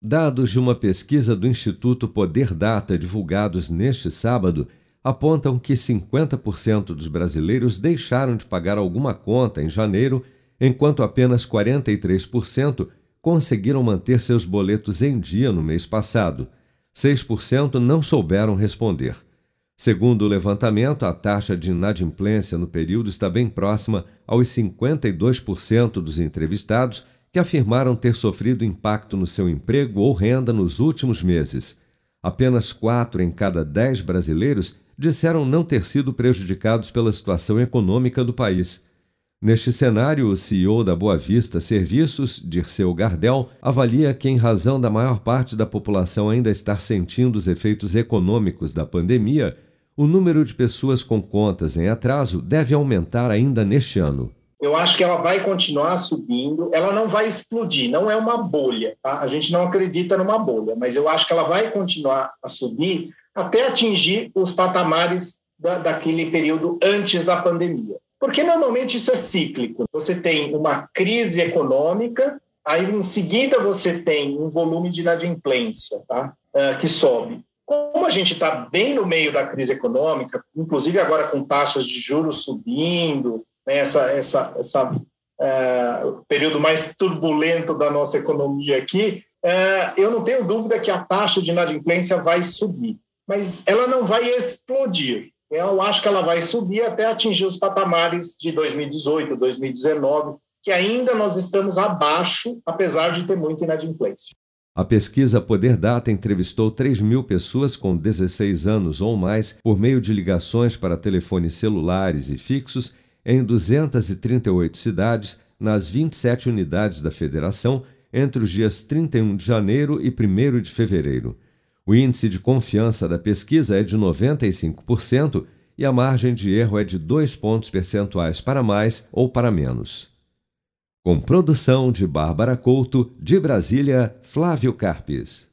Dados de uma pesquisa do Instituto Poder Data divulgados neste sábado apontam que 50% dos brasileiros deixaram de pagar alguma conta em janeiro, enquanto apenas 43% conseguiram manter seus boletos em dia no mês passado. 6% não souberam responder. Segundo o levantamento, a taxa de inadimplência no período está bem próxima aos 52% dos entrevistados que afirmaram ter sofrido impacto no seu emprego ou renda nos últimos meses. Apenas quatro em cada dez brasileiros disseram não ter sido prejudicados pela situação econômica do país. Neste cenário, o CEO da Boa Vista Serviços, Dirceu Gardel, avalia que, em razão da maior parte da população ainda estar sentindo os efeitos econômicos da pandemia, o número de pessoas com contas em atraso deve aumentar ainda neste ano. Eu acho que ela vai continuar subindo, ela não vai explodir, não é uma bolha, tá? A gente não acredita numa bolha, mas eu acho que ela vai continuar a subir até atingir os patamares da, daquele período antes da pandemia. Porque normalmente isso é cíclico. Você tem uma crise econômica, aí em seguida você tem um volume de inadimplência tá? Uh, que sobe. Como a gente está bem no meio da crise econômica, inclusive agora com taxas de juros subindo, né, essa, essa, essa é, período mais turbulento da nossa economia aqui, é, eu não tenho dúvida que a taxa de inadimplência vai subir, mas ela não vai explodir. Eu acho que ela vai subir até atingir os patamares de 2018, 2019, que ainda nós estamos abaixo, apesar de ter muita inadimplência. A pesquisa Poder Data entrevistou 3 mil pessoas com 16 anos ou mais por meio de ligações para telefones celulares e fixos em 238 cidades, nas 27 unidades da federação, entre os dias 31 de janeiro e 1 de fevereiro. O índice de confiança da pesquisa é de 95% e a margem de erro é de 2 pontos percentuais para mais ou para menos. Com produção de Bárbara Couto, de Brasília, Flávio Carpes.